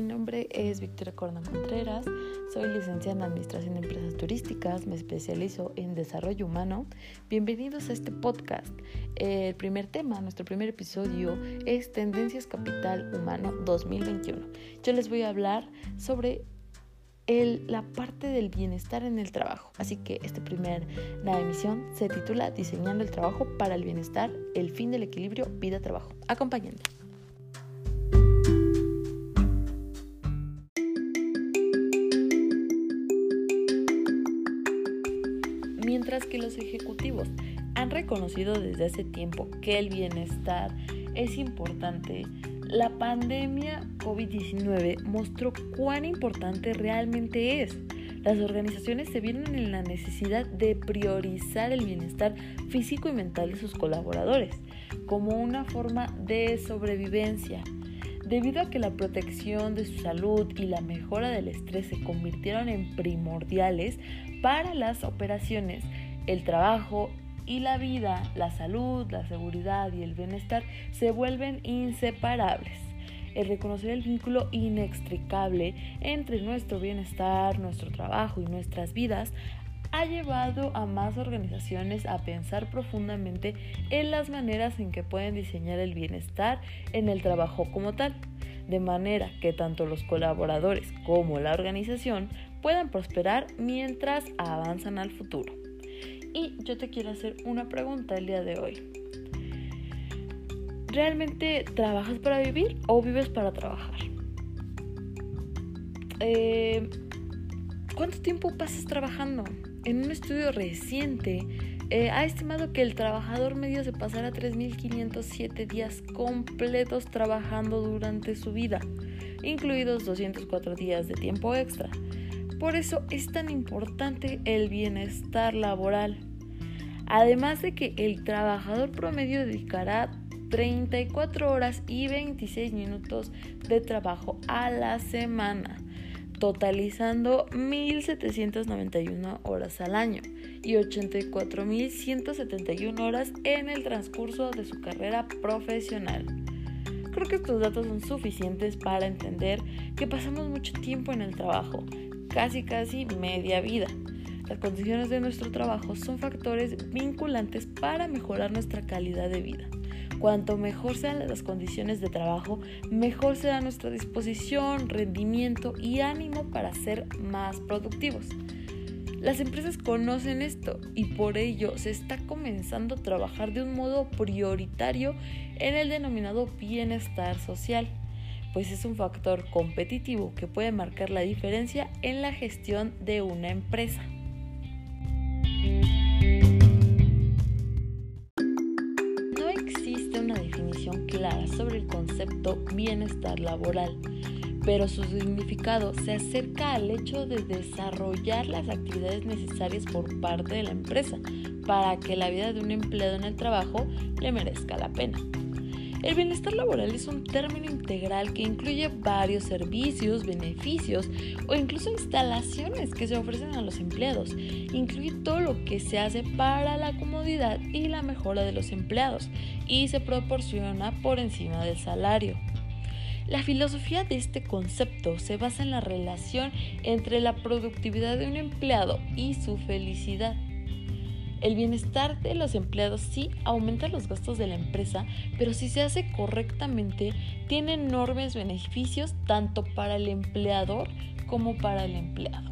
mi nombre es Victoria Corona Contreras, soy licenciada en Administración de Empresas Turísticas, me especializo en desarrollo humano. Bienvenidos a este podcast. El primer tema, nuestro primer episodio es Tendencias Capital Humano 2021. Yo les voy a hablar sobre la parte del bienestar en el trabajo. Así que esta primera emisión se titula Diseñando el trabajo para el bienestar, el fin del equilibrio vida-trabajo. Acompáñenme. Que los ejecutivos han reconocido desde hace tiempo que el bienestar es importante, la pandemia COVID-19 mostró cuán importante realmente es. Las organizaciones se vieron en la necesidad de priorizar el bienestar físico y mental de sus colaboradores como una forma de sobrevivencia. Debido a que la protección de su salud y la mejora del estrés se convirtieron en primordiales para las operaciones, el trabajo y la vida, la salud, la seguridad y el bienestar se vuelven inseparables. El reconocer el vínculo inextricable entre nuestro bienestar, nuestro trabajo y nuestras vidas ha llevado a más organizaciones a pensar profundamente en las maneras en que pueden diseñar el bienestar en el trabajo como tal, de manera que tanto los colaboradores como la organización puedan prosperar mientras avanzan al futuro. Y yo te quiero hacer una pregunta el día de hoy. ¿Realmente trabajas para vivir o vives para trabajar? Eh, ¿Cuánto tiempo pasas trabajando? En un estudio reciente eh, ha estimado que el trabajador medio se pasará 3.507 días completos trabajando durante su vida, incluidos 204 días de tiempo extra. Por eso es tan importante el bienestar laboral. Además de que el trabajador promedio dedicará 34 horas y 26 minutos de trabajo a la semana, totalizando 1.791 horas al año y 84.171 horas en el transcurso de su carrera profesional. Creo que estos datos son suficientes para entender que pasamos mucho tiempo en el trabajo, casi casi media vida. Las condiciones de nuestro trabajo son factores vinculantes para mejorar nuestra calidad de vida. Cuanto mejor sean las condiciones de trabajo, mejor será nuestra disposición, rendimiento y ánimo para ser más productivos. Las empresas conocen esto y por ello se está comenzando a trabajar de un modo prioritario en el denominado bienestar social pues es un factor competitivo que puede marcar la diferencia en la gestión de una empresa. No existe una definición clara sobre el concepto bienestar laboral, pero su significado se acerca al hecho de desarrollar las actividades necesarias por parte de la empresa para que la vida de un empleado en el trabajo le merezca la pena. El bienestar laboral es un término integral que incluye varios servicios, beneficios o incluso instalaciones que se ofrecen a los empleados. Incluye todo lo que se hace para la comodidad y la mejora de los empleados y se proporciona por encima del salario. La filosofía de este concepto se basa en la relación entre la productividad de un empleado y su felicidad. El bienestar de los empleados sí aumenta los gastos de la empresa, pero si se hace correctamente, tiene enormes beneficios tanto para el empleador como para el empleado.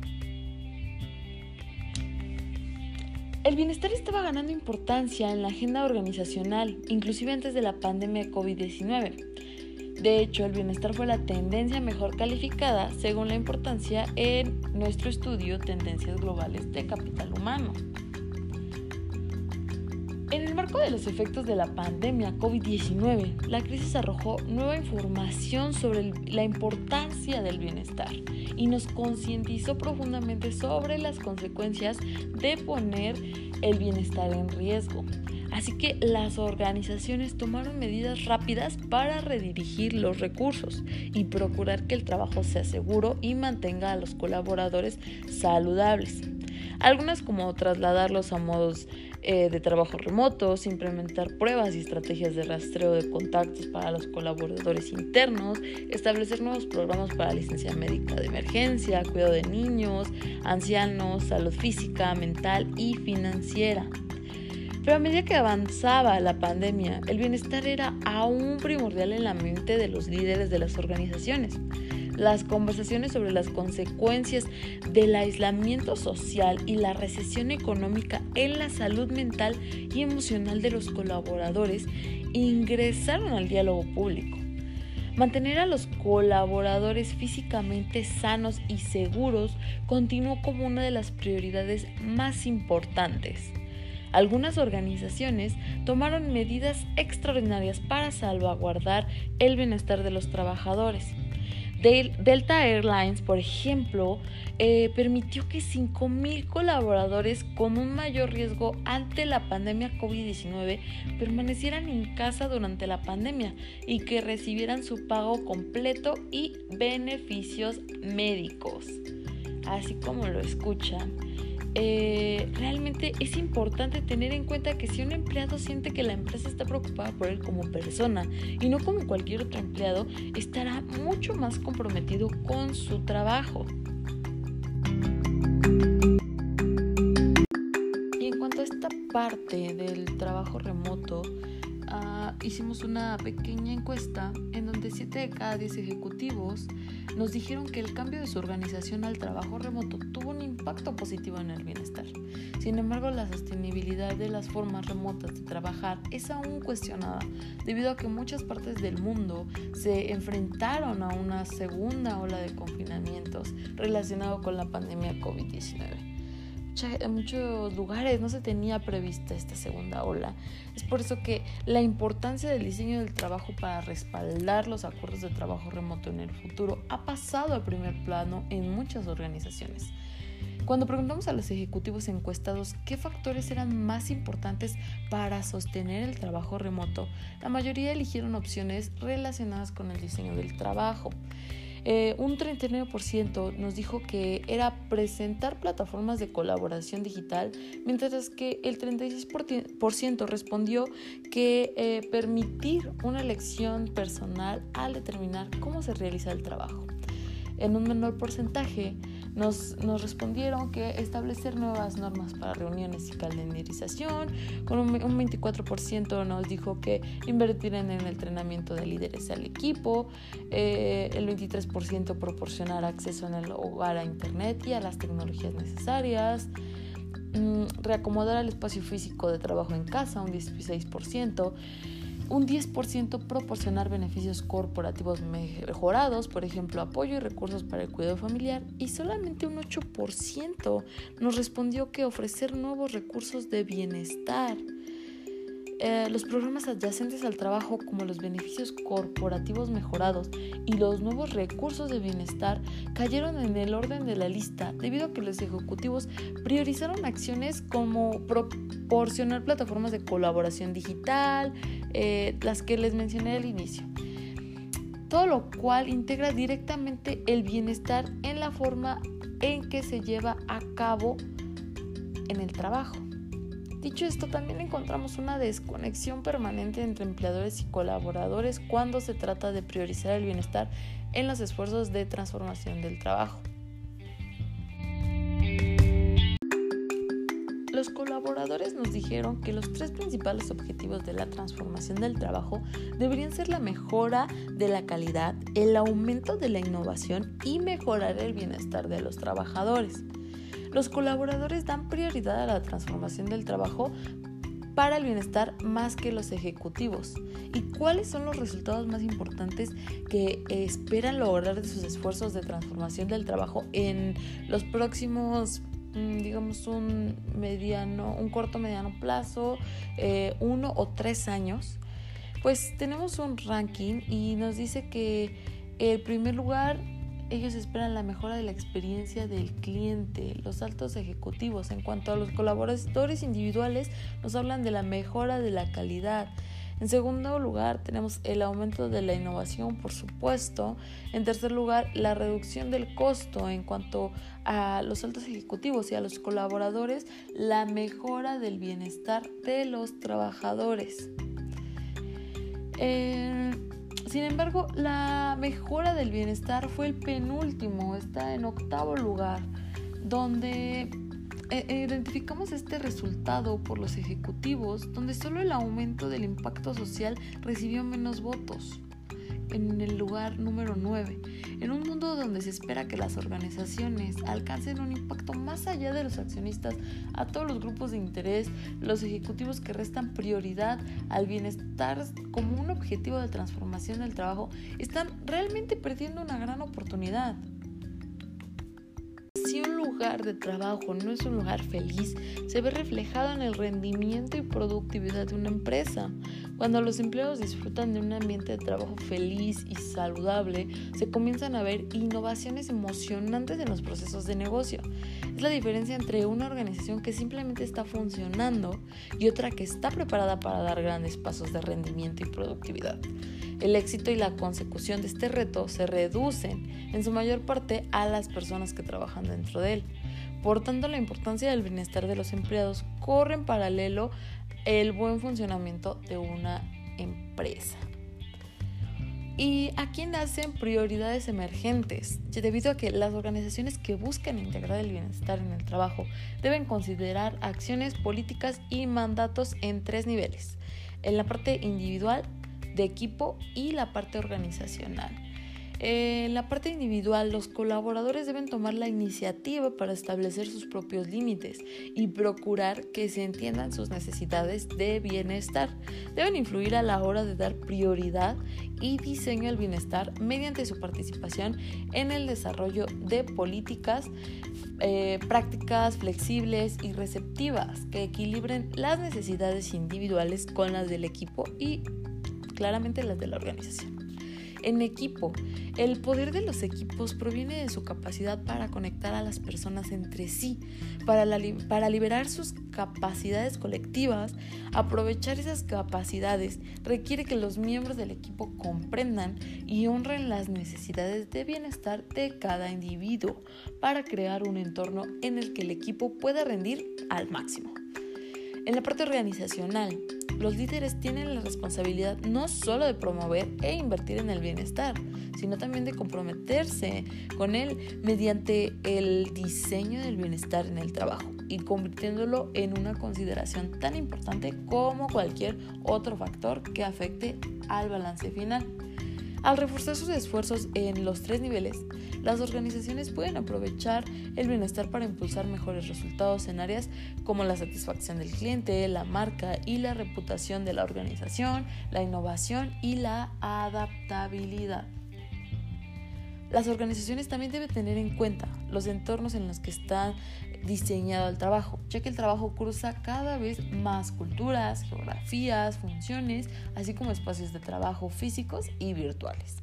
El bienestar estaba ganando importancia en la agenda organizacional, inclusive antes de la pandemia COVID-19. De hecho, el bienestar fue la tendencia mejor calificada según la importancia en nuestro estudio Tendencias Globales de Capital Humano. En el marco de los efectos de la pandemia COVID-19, la crisis arrojó nueva información sobre la importancia del bienestar y nos concientizó profundamente sobre las consecuencias de poner el bienestar en riesgo. Así que las organizaciones tomaron medidas rápidas para redirigir los recursos y procurar que el trabajo sea seguro y mantenga a los colaboradores saludables. Algunas como trasladarlos a modos eh, de trabajo remotos, implementar pruebas y estrategias de rastreo de contactos para los colaboradores internos, establecer nuevos programas para licencia médica de emergencia, cuidado de niños, ancianos, salud física, mental y financiera. Pero a medida que avanzaba la pandemia, el bienestar era aún primordial en la mente de los líderes de las organizaciones. Las conversaciones sobre las consecuencias del aislamiento social y la recesión económica en la salud mental y emocional de los colaboradores ingresaron al diálogo público. Mantener a los colaboradores físicamente sanos y seguros continuó como una de las prioridades más importantes. Algunas organizaciones tomaron medidas extraordinarias para salvaguardar el bienestar de los trabajadores. Delta Airlines, por ejemplo, eh, permitió que 5.000 colaboradores con un mayor riesgo ante la pandemia COVID-19 permanecieran en casa durante la pandemia y que recibieran su pago completo y beneficios médicos. Así como lo escuchan. Eh, realmente es importante tener en cuenta que si un empleado siente que la empresa está preocupada por él como persona y no como cualquier otro empleado, estará mucho más comprometido con su trabajo. Y en cuanto a esta parte del trabajo remoto, ah, hicimos una pequeña encuesta en donde 7 de cada 10 ejecutivos nos dijeron que el cambio de su organización al trabajo remoto tuvo impacto positivo en el bienestar. Sin embargo, la sostenibilidad de las formas remotas de trabajar es aún cuestionada debido a que muchas partes del mundo se enfrentaron a una segunda ola de confinamientos relacionado con la pandemia COVID-19 en muchos lugares no se tenía prevista esta segunda ola. Es por eso que la importancia del diseño del trabajo para respaldar los acuerdos de trabajo remoto en el futuro ha pasado a primer plano en muchas organizaciones. Cuando preguntamos a los ejecutivos encuestados qué factores eran más importantes para sostener el trabajo remoto, la mayoría eligieron opciones relacionadas con el diseño del trabajo. Eh, un 39% nos dijo que era presentar plataformas de colaboración digital, mientras que el 36% respondió que eh, permitir una elección personal al determinar cómo se realiza el trabajo. En un menor porcentaje, nos, respondieron que establecer nuevas normas para reuniones y calendarización, con un, 24% nos dijo que invertir en el entrenamiento de líderes al equipo, eh, el 23% proporcionar acceso en el hogar a Internet y a las tecnologías necesarias, mm, reacomodar el espacio físico de trabajo en casa, un 16%, un 10% proporcionar beneficios corporativos mejorados, por ejemplo, apoyo y recursos para el cuidado familiar, y solamente un 8% nos respondió que ofrecer nuevos recursos de bienestar. Eh, los programas adyacentes al trabajo como los beneficios corporativos mejorados y los nuevos recursos de bienestar cayeron en el orden de la lista debido a que los ejecutivos priorizaron acciones como proporcionar plataformas de colaboración digital, eh, las que les mencioné al inicio. Todo lo cual integra directamente el bienestar en la forma en que se lleva a cabo en el trabajo. Dicho esto, también encontramos una desconexión permanente entre empleadores y colaboradores cuando se trata de priorizar el bienestar en los esfuerzos de transformación del trabajo. Los colaboradores nos dijeron que los tres principales objetivos de la transformación del trabajo deberían ser la mejora de la calidad, el aumento de la innovación y mejorar el bienestar de los trabajadores. Los colaboradores dan prioridad a la transformación del trabajo para el bienestar más que los ejecutivos. ¿Y cuáles son los resultados más importantes que esperan lograr de sus esfuerzos de transformación del trabajo en los próximos Mm, digamos, un mediano, un corto mediano plazo, eh, uno o tres años, pues tenemos un ranking y nos dice que el primer lugar ellos esperan la mejora de la experiencia del cliente, los altos ejecutivos. En cuanto a los colaboradores individuales, nos hablan de la mejora de la calidad. En segundo lugar, tenemos el aumento de la innovación, por supuesto. En tercer lugar, la reducción del costo en cuanto a los altos ejecutivos y a los colaboradores, la mejora del bienestar de los trabajadores. Sin embargo, la mejora del bienestar fue el penúltimo, está en octavo lugar, donde eh, identificamos este resultado por los ejecutivos, donde solo el aumento del impacto social recibió menos votos en el lugar número 9, en un mundo donde se espera que las organizaciones alcancen un impacto más allá de los accionistas, a todos los grupos de interés, los ejecutivos que restan prioridad al bienestar como un objetivo de transformación del trabajo, están realmente perdiendo una gran oportunidad lugar de trabajo no es un lugar feliz, se ve reflejado en el rendimiento y productividad de una empresa. Cuando los empleados disfrutan de un ambiente de trabajo feliz y saludable, se comienzan a ver innovaciones emocionantes en los procesos de negocio. Es la diferencia entre una organización que simplemente está funcionando y otra que está preparada para dar grandes pasos de rendimiento y productividad. El éxito y la consecución de este reto se reducen en su mayor parte a las personas que trabajan dentro de él. Por tanto, la importancia del bienestar de los empleados corre en paralelo el buen funcionamiento de una empresa. Y aquí nacen prioridades emergentes, debido a que las organizaciones que buscan integrar el bienestar en el trabajo deben considerar acciones políticas y mandatos en tres niveles. En la parte individual, de equipo y la parte organizacional. En la parte individual, los colaboradores deben tomar la iniciativa para establecer sus propios límites y procurar que se entiendan sus necesidades de bienestar. Deben influir a la hora de dar prioridad y diseño al bienestar mediante su participación en el desarrollo de políticas, eh, prácticas flexibles y receptivas que equilibren las necesidades individuales con las del equipo y claramente las de la organización. En equipo, el poder de los equipos proviene de su capacidad para conectar a las personas entre sí, para, liberar sus capacidades colectivas. Aprovechar esas capacidades requiere que los miembros del equipo comprendan y honren las necesidades de bienestar de cada individuo para crear un entorno en el que el equipo pueda rendir al máximo. En la parte organizacional, los líderes tienen la responsabilidad no solo de promover e invertir en el bienestar, sino también de comprometerse con él mediante el diseño del bienestar en el trabajo y convirtiéndolo en una consideración tan importante como cualquier otro factor que afecte al balance final. Al reforzar sus esfuerzos en los tres niveles, las organizaciones pueden aprovechar el bienestar para impulsar mejores resultados en áreas como la satisfacción del cliente, la marca y la reputación de la organización, la innovación y la adaptabilidad. Las organizaciones también deben tener en cuenta los entornos en los que está diseñado el trabajo, ya que el trabajo cruza cada vez más culturas, geografías, funciones, así como espacios de trabajo físicos y virtuales.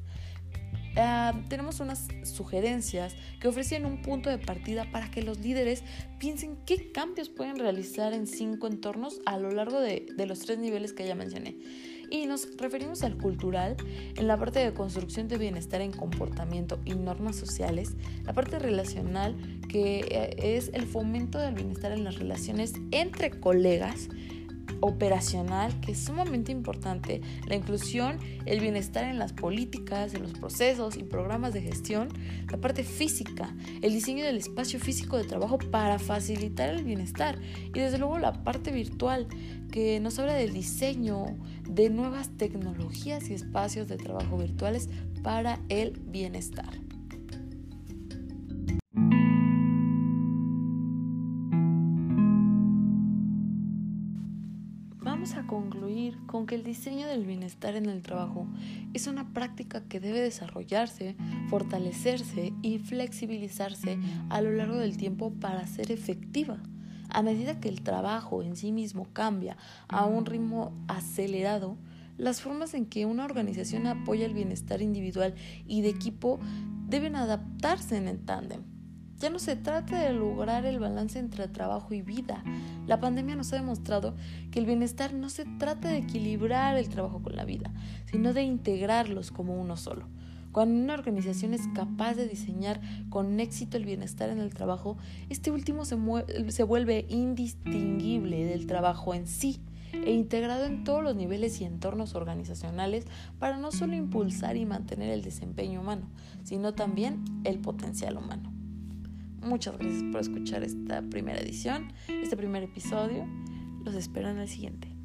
Ah, tenemos unas sugerencias que ofrecen un punto de partida para que los líderes piensen qué cambios pueden realizar en cinco entornos a lo largo de, de los tres niveles que ya mencioné. Y nos referimos al cultural, en la parte de construcción de bienestar en comportamiento y normas sociales, la parte relacional, que eh, es el fomento del bienestar en las relaciones entre colegas, operacional, que es sumamente importante, la inclusión, el bienestar en las políticas, en los procesos y programas de gestión, la parte física, el diseño del espacio físico de trabajo para facilitar el bienestar. Y desde luego la parte virtual, que nos habla del diseño de nuevas tecnologías y espacios de trabajo virtuales para el bienestar. Con que el diseño del bienestar en el trabajo es una práctica que debe desarrollarse, fortalecerse y flexibilizarse a lo largo del tiempo para ser efectiva. A medida que el trabajo en sí mismo cambia a un ritmo acelerado, las formas en que una organización apoya el bienestar individual y de equipo deben adaptarse en el tándem Ya no se trata de lograr el balance entre trabajo y vida. La pandemia nos ha demostrado que el bienestar no se trata de equilibrar el trabajo con la vida, sino de integrarlos como uno solo. Cuando una organización es capaz de diseñar con éxito el bienestar en el trabajo, este último se, se vuelve indistinguible del trabajo en sí e integrado en todos los niveles y entornos organizacionales para no solo impulsar y mantener el desempeño humano, sino también el potencial humano. Muchas gracias por escuchar esta primera edición, este primer episodio. Los espero en el siguiente.